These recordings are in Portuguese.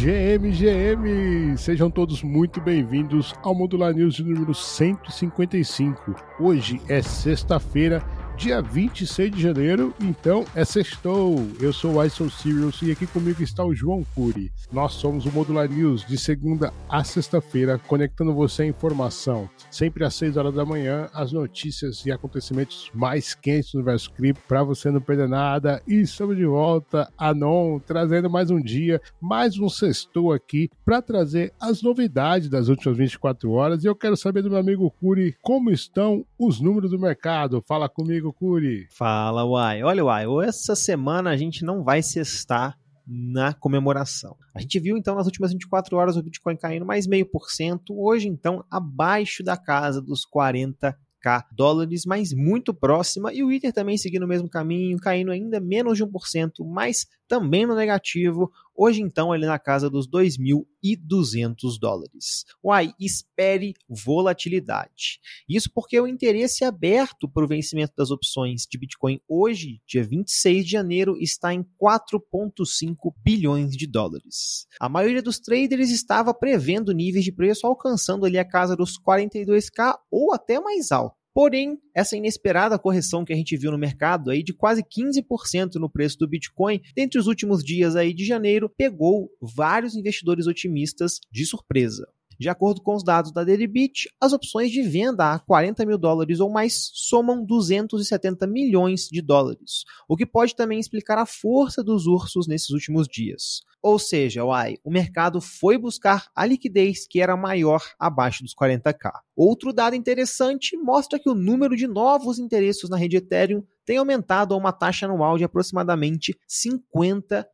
GM, GM! Sejam todos muito bem-vindos ao Modular News número 155. Hoje é sexta-feira, dia 26 de janeiro, então é sextou. Eu sou o Ison Sirius e aqui comigo está o João Cury. Nós somos o Modular News de segunda a sexta-feira, conectando você à informação. Sempre às 6 horas da manhã, as notícias e acontecimentos mais quentes do universo cripto para você não perder nada. E estamos de volta, Anon, trazendo mais um dia, mais um sextou aqui para trazer as novidades das últimas 24 horas. E eu quero saber do meu amigo Cury como estão os números do mercado. Fala comigo, Curi. Fala, Uai. Olha, Uai, essa semana a gente não vai cestar na comemoração. A gente viu então nas últimas 24 horas o Bitcoin caindo mais meio por cento, hoje então abaixo da casa dos 40 k dólares, mas muito próxima, e o Ether também seguindo o mesmo caminho, caindo ainda menos de 1%, mas também no negativo, hoje então ele na casa dos 2.200 dólares. Uai, espere volatilidade. Isso porque o interesse aberto para o vencimento das opções de Bitcoin hoje, dia 26 de janeiro, está em 4,5 bilhões de dólares. A maioria dos traders estava prevendo níveis de preço alcançando ali a casa dos 42k ou até mais alto. Porém, essa inesperada correção que a gente viu no mercado aí de quase 15% no preço do Bitcoin dentre os últimos dias aí de janeiro pegou vários investidores otimistas de surpresa. De acordo com os dados da Deribit, as opções de venda a 40 mil dólares ou mais somam 270 milhões de dólares, o que pode também explicar a força dos ursos nesses últimos dias. Ou seja, uai, o mercado foi buscar a liquidez que era maior abaixo dos 40k. Outro dado interessante mostra que o número de novos interesses na rede Ethereum tem aumentado a uma taxa anual de aproximadamente 50%.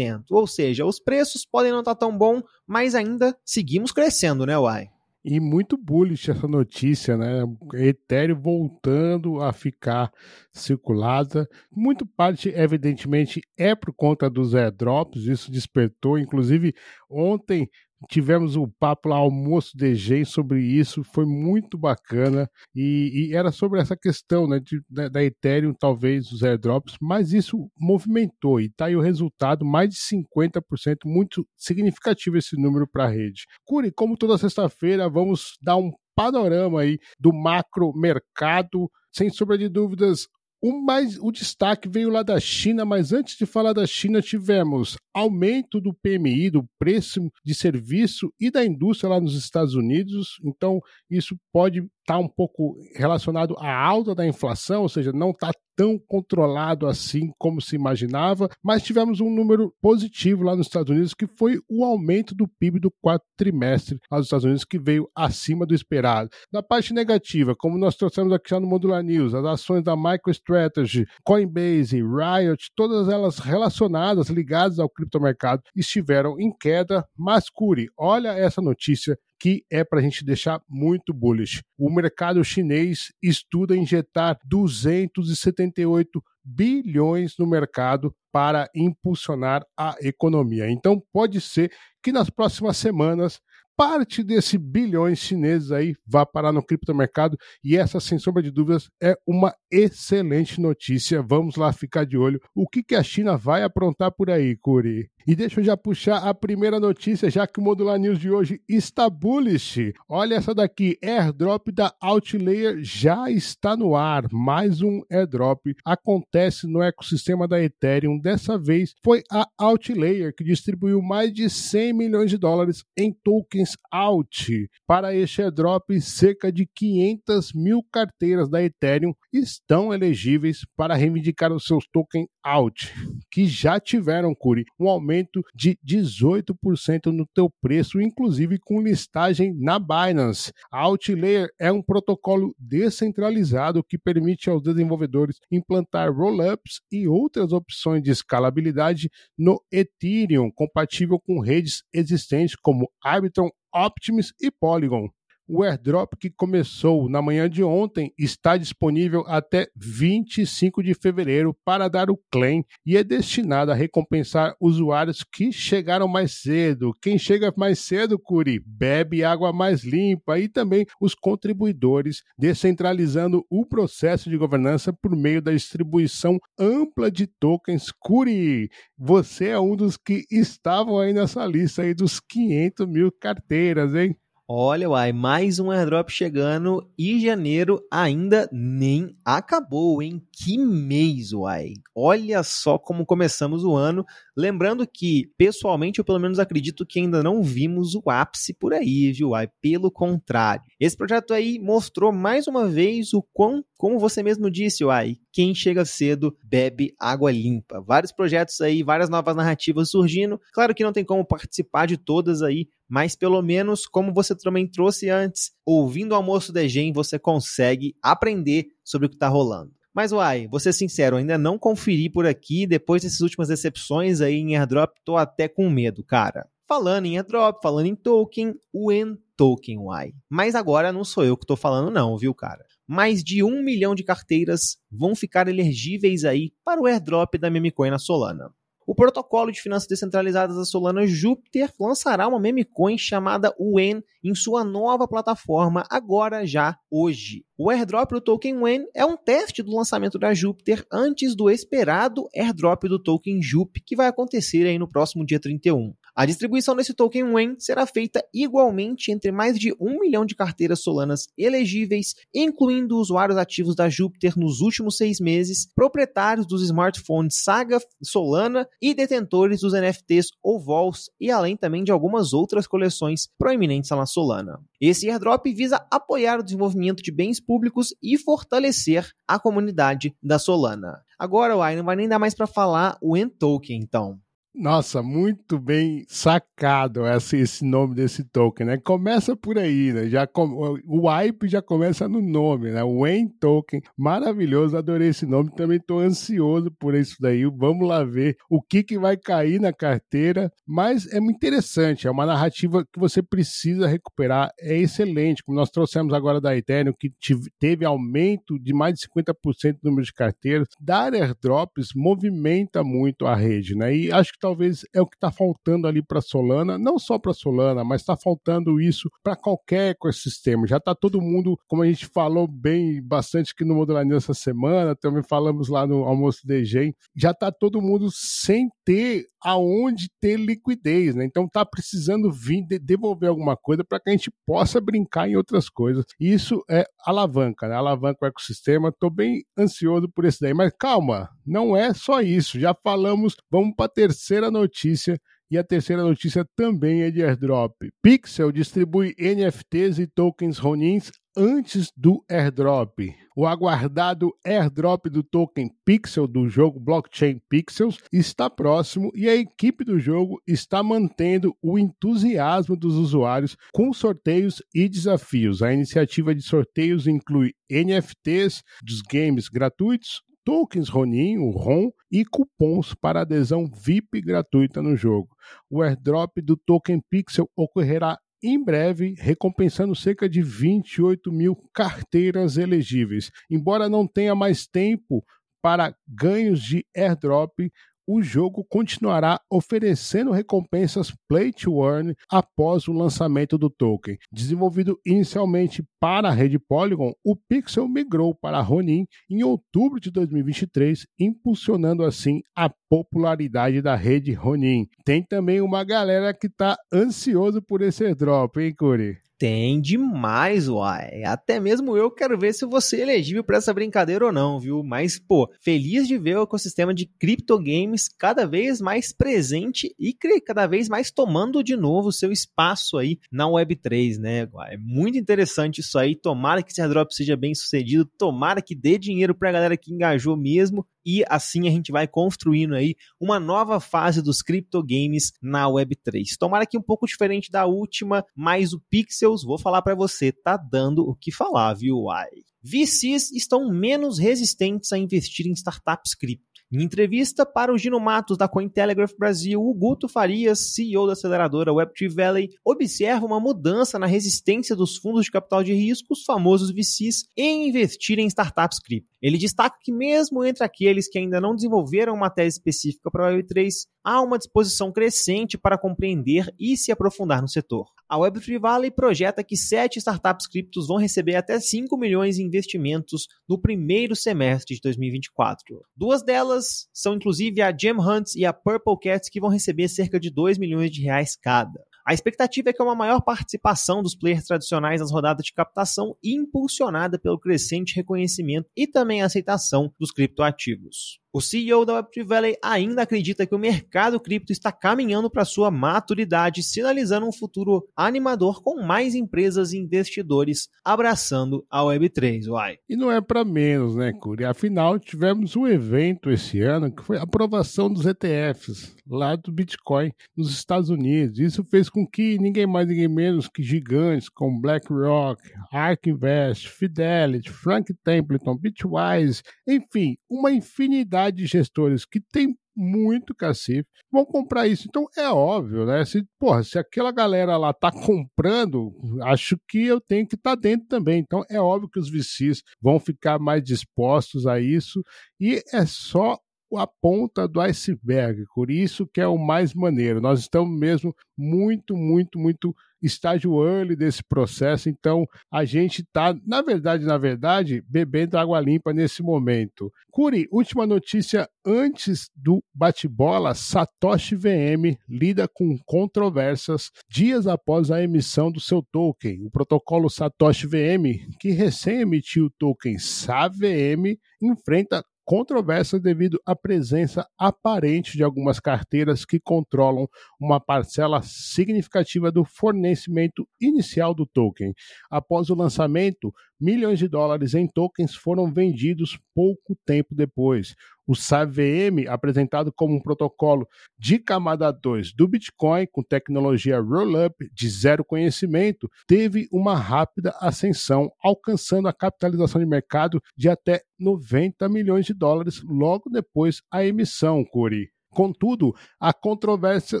Ou seja, os preços podem não estar tão bom, mas ainda seguimos crescendo, né, Uai? E muito bullish essa notícia, né? Ethereum voltando a ficar circulada. Muito parte, evidentemente, é por conta dos airdrops, isso despertou. Inclusive, ontem Tivemos o papo lá, almoço de Gen sobre isso, foi muito bacana. E, e era sobre essa questão né, de, da, da, Ethereum, talvez os airdrops, mas isso movimentou e tá aí o resultado: mais de 50%, muito significativo esse número para a rede. Curi, como toda sexta-feira, vamos dar um panorama aí do macro mercado. Sem sombra de dúvidas, o, mais, o destaque veio lá da China, mas antes de falar da China, tivemos aumento do PMI, do preço de serviço e da indústria lá nos Estados Unidos. Então, isso pode estar tá um pouco relacionado à alta da inflação, ou seja, não está tão controlado assim como se imaginava, mas tivemos um número positivo lá nos Estados Unidos, que foi o aumento do PIB do quarto trimestre lá nos Estados Unidos, que veio acima do esperado. Na parte negativa, como nós trouxemos aqui já no Modular News, as ações da MicroStrategy, Coinbase, Riot, todas elas relacionadas, ligadas ao criptomercado, estiveram em queda, mas Curi, olha essa notícia que é para a gente deixar muito bullish. O mercado chinês estuda injetar 278 bilhões no mercado para impulsionar a economia. Então pode ser que nas próximas semanas parte desse bilhões chineses aí vá parar no criptomercado e essa, sem sombra de dúvidas, é uma excelente notícia. Vamos lá ficar de olho. O que, que a China vai aprontar por aí, Curi? E deixa eu já puxar a primeira notícia, já que o Modular News de hoje está bullish. Olha essa daqui, airdrop da Outlayer já está no ar. Mais um airdrop acontece no ecossistema da Ethereum. Dessa vez foi a Outlayer que distribuiu mais de 100 milhões de dólares em tokens Out. Para este airdrop, cerca de 500 mil carteiras da Ethereum estão elegíveis para reivindicar os seus tokens Out, que já tiveram, Curi, um aumento de 18% no teu preço, inclusive com listagem na Binance. Outlayer é um protocolo descentralizado que permite aos desenvolvedores implantar rollups e outras opções de escalabilidade no Ethereum, compatível com redes existentes como Arbitrum, Optimus e Polygon. O airdrop que começou na manhã de ontem está disponível até 25 de fevereiro para dar o claim e é destinado a recompensar usuários que chegaram mais cedo. Quem chega mais cedo, Curi, bebe água mais limpa e também os contribuidores, descentralizando o processo de governança por meio da distribuição ampla de tokens. Curi, você é um dos que estavam aí nessa lista aí dos 500 mil carteiras, hein? Olha, uai, mais um airdrop chegando e janeiro ainda nem acabou, hein? Que mês, uai! Olha só como começamos o ano. Lembrando que, pessoalmente, eu pelo menos acredito que ainda não vimos o ápice por aí, viu? Uai? Pelo contrário. Esse projeto aí mostrou mais uma vez o quão, como você mesmo disse, uai, quem chega cedo bebe água limpa. Vários projetos aí, várias novas narrativas surgindo. Claro que não tem como participar de todas aí, mas pelo menos, como você também trouxe antes, ouvindo o almoço de Gen, você consegue aprender sobre o que está rolando. Mas, uai, vou ser sincero, ainda não conferi por aqui, depois dessas últimas decepções aí em airdrop, tô até com medo, cara. Falando em airdrop, falando em token, o N-Token, uai. Mas agora não sou eu que tô falando não, viu, cara? Mais de um milhão de carteiras vão ficar elegíveis aí para o airdrop da memecoin na Solana. O protocolo de finanças descentralizadas da Solana Jupiter lançará uma meme coin chamada WEN em sua nova plataforma agora já hoje. O airdrop do token WEN é um teste do lançamento da Jupiter antes do esperado airdrop do token JUP, que vai acontecer aí no próximo dia 31. A distribuição desse token WEN será feita igualmente entre mais de um milhão de carteiras solanas elegíveis, incluindo usuários ativos da Jupiter nos últimos seis meses, proprietários dos smartphones Saga Solana e detentores dos NFTs ou Vols, e além também de algumas outras coleções proeminentes na Solana. Esse airdrop visa apoiar o desenvolvimento de bens públicos e fortalecer a comunidade da Solana. Agora, Uai, não vai nem dar mais para falar o N-Token, então. Nossa, muito bem sacado esse, esse nome desse token, né? Começa por aí, né? Já com, o hype já começa no nome, né? Wayne Token, maravilhoso, adorei esse nome, também estou ansioso por isso daí. Vamos lá ver o que, que vai cair na carteira, mas é muito interessante, é uma narrativa que você precisa recuperar, é excelente, como nós trouxemos agora da Ethereum, que teve aumento de mais de 50% do número de carteiras. Dar airdrops movimenta muito a rede, né? E acho que talvez é o que está faltando ali para Solana, não só para Solana, mas está faltando isso para qualquer ecossistema. Já está todo mundo, como a gente falou bem bastante aqui no Modularino essa semana, também falamos lá no almoço de Gen, já está todo mundo sem ter aonde ter liquidez, né? Então tá precisando vir de devolver alguma coisa para que a gente possa brincar em outras coisas. Isso é alavanca, né? Alavanca o ecossistema. Tô bem ansioso por esse daí, mas calma, não é só isso. Já falamos, vamos para a terceira notícia e a terceira notícia também é de airdrop. Pixel distribui NFTs e tokens Ronins antes do airdrop. O aguardado airdrop do token Pixel do jogo Blockchain Pixels está próximo e a equipe do jogo está mantendo o entusiasmo dos usuários com sorteios e desafios. A iniciativa de sorteios inclui NFTs dos games gratuitos, tokens Ronin, o ROM, e cupons para adesão VIP gratuita no jogo. O airdrop do token Pixel ocorrerá em breve, recompensando cerca de 28 mil carteiras elegíveis. Embora não tenha mais tempo para ganhos de airdrop, o jogo continuará oferecendo recompensas Play to Earn após o lançamento do token. Desenvolvido inicialmente para a rede Polygon, o Pixel migrou para a Ronin em outubro de 2023, impulsionando assim a popularidade da rede Ronin. Tem também uma galera que está ansioso por esse airdrop, hein, Curi? Tem demais, uai. Até mesmo eu quero ver se você é elegível para essa brincadeira ou não, viu? Mas, pô, feliz de ver o ecossistema de criptogames cada vez mais presente e cada vez mais tomando de novo seu espaço aí na Web3, né? É muito interessante isso aí. Tomara que esse airdrop seja bem sucedido, tomara que dê dinheiro para a galera que engajou mesmo e assim a gente vai construindo aí uma nova fase dos criptogames na Web3. Tomara que um pouco diferente da última, mas o Pixels, vou falar para você, tá dando o que falar, viu? Uai. VCs estão menos resistentes a investir em startups cripto. Em entrevista para o Gino Matos da Cointelegraph Brasil, o Guto Farias, CEO da aceleradora Web3 Valley, observa uma mudança na resistência dos fundos de capital de risco, os famosos VCs, em investir em startups cripto. Ele destaca que mesmo entre aqueles que ainda não desenvolveram uma tese específica para a Web3, há uma disposição crescente para compreender e se aprofundar no setor. A Web3 Valley projeta que sete startups criptos vão receber até 5 milhões em investimentos no primeiro semestre de 2024. Duas delas são inclusive a Gem Hunts e a Purple Cats, que vão receber cerca de 2 milhões de reais cada. A expectativa é que uma maior participação dos players tradicionais nas rodadas de captação, impulsionada pelo crescente reconhecimento e também aceitação dos criptoativos. O CEO da Web3 Valley ainda acredita que o mercado cripto está caminhando para sua maturidade, sinalizando um futuro animador com mais empresas e investidores abraçando a Web3. Uai. E não é para menos, né, Curi? Afinal, tivemos um evento esse ano que foi a aprovação dos ETFs lá do Bitcoin nos Estados Unidos. Isso fez com que ninguém mais, ninguém menos que gigantes como BlackRock, ARK Invest, Fidelity, Frank Templeton, Bitwise, enfim, uma infinidade de gestores que tem muito cacife, vão comprar isso. Então é óbvio, né? Se, porra, se aquela galera lá tá comprando, acho que eu tenho que estar tá dentro também. Então é óbvio que os VCs vão ficar mais dispostos a isso e é só a ponta do iceberg, por isso que é o mais maneiro. Nós estamos mesmo muito, muito, muito estágio early desse processo, então a gente está, na verdade, na verdade, bebendo água limpa nesse momento. Curi, última notícia antes do bate-bola, Satoshi VM lida com controvérsias dias após a emissão do seu token. O protocolo Satoshi VM, que recém emitiu o token SAVM, enfrenta controvérsia devido à presença aparente de algumas carteiras que controlam uma parcela significativa do fornecimento inicial do token. Após o lançamento, milhões de dólares em tokens foram vendidos pouco tempo depois. O SAVM, apresentado como um protocolo de camada 2 do Bitcoin com tecnologia Rollup de zero conhecimento, teve uma rápida ascensão, alcançando a capitalização de mercado de até 90 milhões de dólares logo depois a emissão, Curi. Contudo, a controvérsia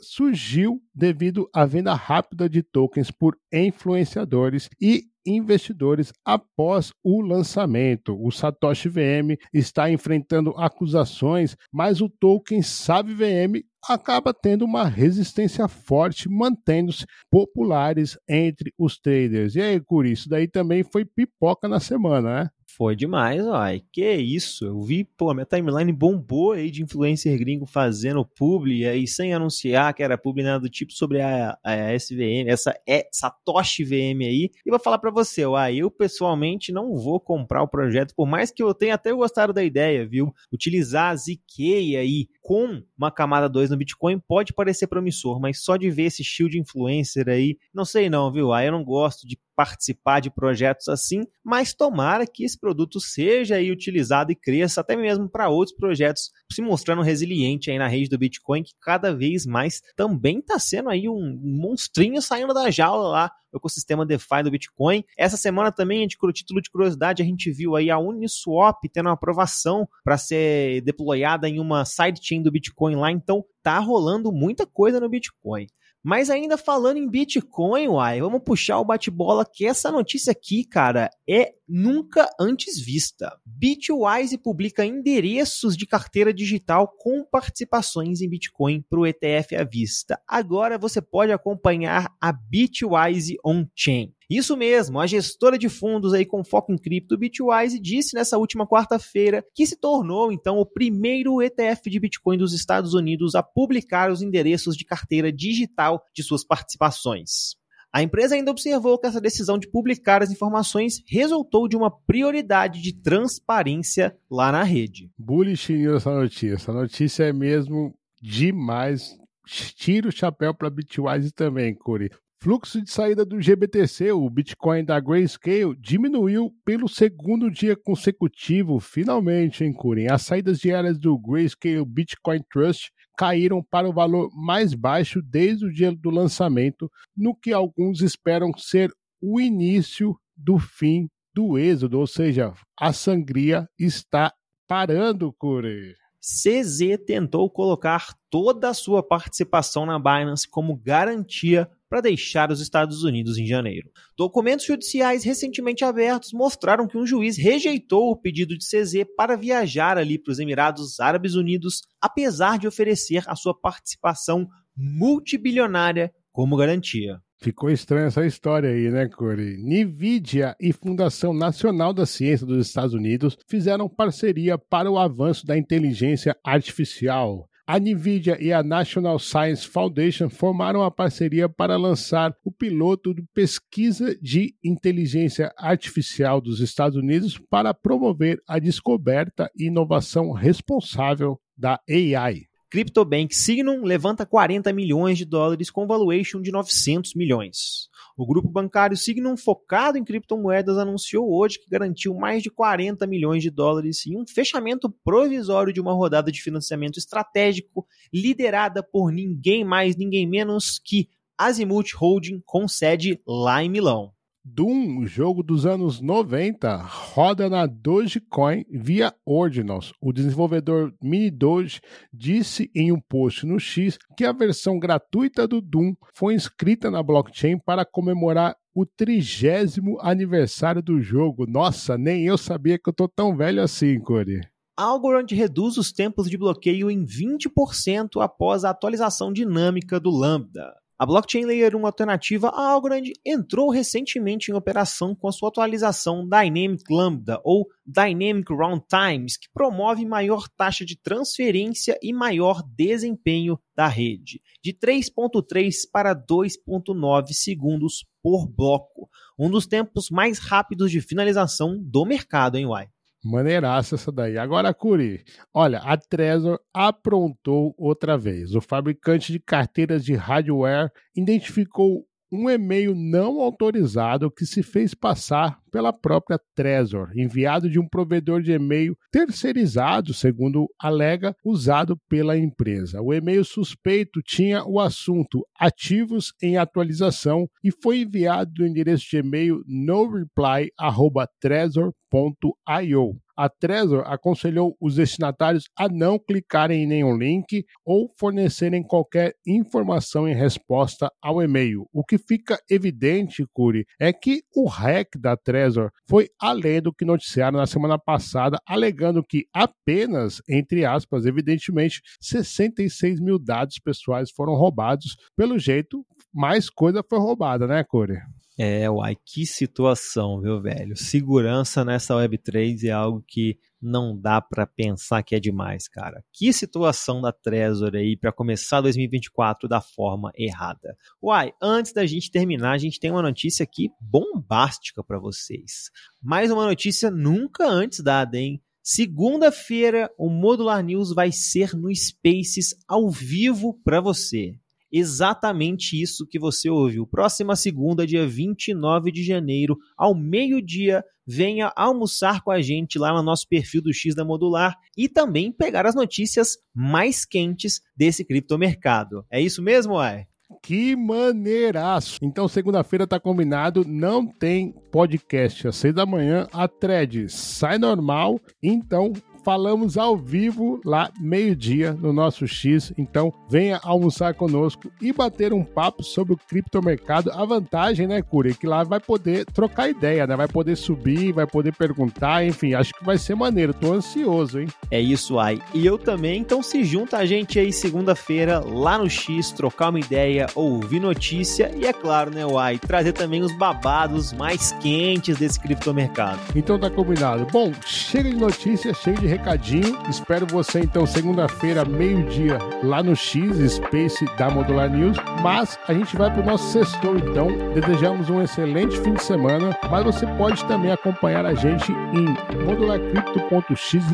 surgiu devido à venda rápida de tokens por influenciadores e investidores após o lançamento. O Satoshi VM está enfrentando acusações, mas o token Sabe VM acaba tendo uma resistência forte, mantendo-se populares entre os traders. E aí, Curi, isso daí também foi pipoca na semana, né? Foi demais, ó. Que isso? Eu vi, pô, minha timeline bombou aí de influencer gringo fazendo publi aí sem anunciar que era publi nada do tipo sobre a, a SVM, essa é Satoshi VM aí. E vou falar para você, ó, eu pessoalmente não vou comprar o projeto, por mais que eu tenha até gostado da ideia, viu? Utilizar a ZK aí com uma camada 2 no Bitcoin pode parecer promissor, mas só de ver esse shield influencer aí, não sei não, viu? Aí eu não gosto de participar de projetos assim, mas tomara que esse produto seja aí utilizado e cresça até mesmo para outros projetos, se mostrando resiliente aí na rede do Bitcoin, que cada vez mais também está sendo aí um monstrinho saindo da jaula lá ecossistema DeFi do Bitcoin. Essa semana também, de título de curiosidade, a gente viu aí a Uniswap tendo uma aprovação para ser deployada em uma sidechain do Bitcoin lá, então tá rolando muita coisa no Bitcoin. Mas ainda falando em Bitcoin, uai, vamos puxar o bate-bola que essa notícia aqui, cara, é nunca antes vista. Bitwise publica endereços de carteira digital com participações em Bitcoin para o ETF à vista. Agora você pode acompanhar a Bitwise on-chain. Isso mesmo, a gestora de fundos aí com foco em cripto Bitwise disse nessa última quarta-feira que se tornou então o primeiro ETF de Bitcoin dos Estados Unidos a publicar os endereços de carteira digital de suas participações. A empresa ainda observou que essa decisão de publicar as informações resultou de uma prioridade de transparência lá na rede. Bullish essa notícia. Essa notícia é mesmo demais. Tira o chapéu para Bitwise também, Curi. Fluxo de saída do GBTC, o Bitcoin da Grayscale, diminuiu pelo segundo dia consecutivo, finalmente, em Curi. As saídas diárias do Grayscale Bitcoin Trust caíram para o valor mais baixo desde o dia do lançamento, no que alguns esperam ser o início do fim do êxodo, ou seja, a sangria está parando, Cure. CZ tentou colocar toda a sua participação na Binance como garantia para deixar os Estados Unidos em janeiro. Documentos judiciais recentemente abertos mostraram que um juiz rejeitou o pedido de CZ para viajar ali para os Emirados Árabes Unidos, apesar de oferecer a sua participação multibilionária como garantia. Ficou estranha essa história aí, né, Corey? NVIDIA e Fundação Nacional da Ciência dos Estados Unidos fizeram parceria para o avanço da inteligência artificial. A NVIDIA e a National Science Foundation formaram a parceria para lançar o piloto de pesquisa de inteligência artificial dos Estados Unidos para promover a descoberta e inovação responsável da AI. CryptoBank Signum levanta 40 milhões de dólares com valuation de 900 milhões. O grupo bancário Signum, focado em criptomoedas, anunciou hoje que garantiu mais de 40 milhões de dólares em um fechamento provisório de uma rodada de financiamento estratégico liderada por ninguém mais, ninguém menos que Azimuth Holding, com sede lá em Milão. Doom, jogo dos anos 90, roda na Dogecoin via Ordinals. O desenvolvedor Mini Doge disse em um post no X que a versão gratuita do Doom foi inscrita na blockchain para comemorar o trigésimo aniversário do jogo. Nossa, nem eu sabia que eu tô tão velho assim, Corey. Algorand reduz os tempos de bloqueio em 20% após a atualização dinâmica do Lambda. A blockchain Layer 1 alternativa a Algorand entrou recentemente em operação com a sua atualização Dynamic Lambda ou Dynamic Roundtimes, que promove maior taxa de transferência e maior desempenho da rede, de 3.3 para 2.9 segundos por bloco, um dos tempos mais rápidos de finalização do mercado em Y. Maneiraça essa daí. Agora, Curi, olha, a Trezor aprontou outra vez. O fabricante de carteiras de hardware identificou um e-mail não autorizado que se fez passar pela própria Trezor, enviado de um provedor de e-mail terceirizado, segundo alega, usado pela empresa. O e-mail suspeito tinha o assunto ativos em atualização e foi enviado do endereço de e-mail noreply@trezor.io. A Trezor aconselhou os destinatários a não clicarem em nenhum link ou fornecerem qualquer informação em resposta ao e-mail. O que fica evidente, Curi, é que o hack da Trezor foi além do que noticiaram na semana passada, alegando que apenas, entre aspas, evidentemente, 66 mil dados pessoais foram roubados. Pelo jeito, mais coisa foi roubada, né, Curi? É, uai, que situação, viu, velho? Segurança nessa Web3 é algo que não dá para pensar que é demais, cara. Que situação da Trezor aí para começar 2024 da forma errada. Uai, antes da gente terminar, a gente tem uma notícia aqui bombástica para vocês. Mais uma notícia nunca antes dada, hein? Segunda-feira, o Modular News vai ser no Spaces ao vivo para você exatamente isso que você ouviu. Próxima segunda, dia 29 de janeiro, ao meio-dia, venha almoçar com a gente lá no nosso perfil do X da Modular e também pegar as notícias mais quentes desse criptomercado. É isso mesmo, Ai? Que maneiraço! Então, segunda-feira tá combinado, não tem podcast às seis da manhã, a thread sai normal, então falamos ao vivo lá meio-dia no nosso X. Então, venha almoçar conosco e bater um papo sobre o criptomercado. A vantagem, né, Curi, é que lá vai poder trocar ideia, né? Vai poder subir, vai poder perguntar, enfim, acho que vai ser maneiro. Tô ansioso, hein? É isso aí. E eu também, então se junta a gente aí segunda-feira lá no X, trocar uma ideia, ouvir notícia e é claro, né, Uai, trazer também os babados mais quentes desse criptomercado. Então tá combinado. Bom, chega de notícia, chega de recadinho. Espero você então segunda-feira, meio-dia, lá no X Space da Modular News. Mas a gente vai para o nosso sextor, então. Desejamos um excelente fim de semana. Mas você pode também acompanhar a gente em modularcrypto.xyz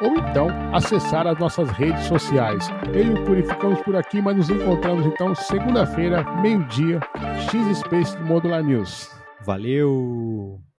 ou então acessar as nossas redes sociais. Eu e o Curi ficamos por aqui, mas nos encontramos então segunda-feira, meio-dia, X Space do Modular News. Valeu!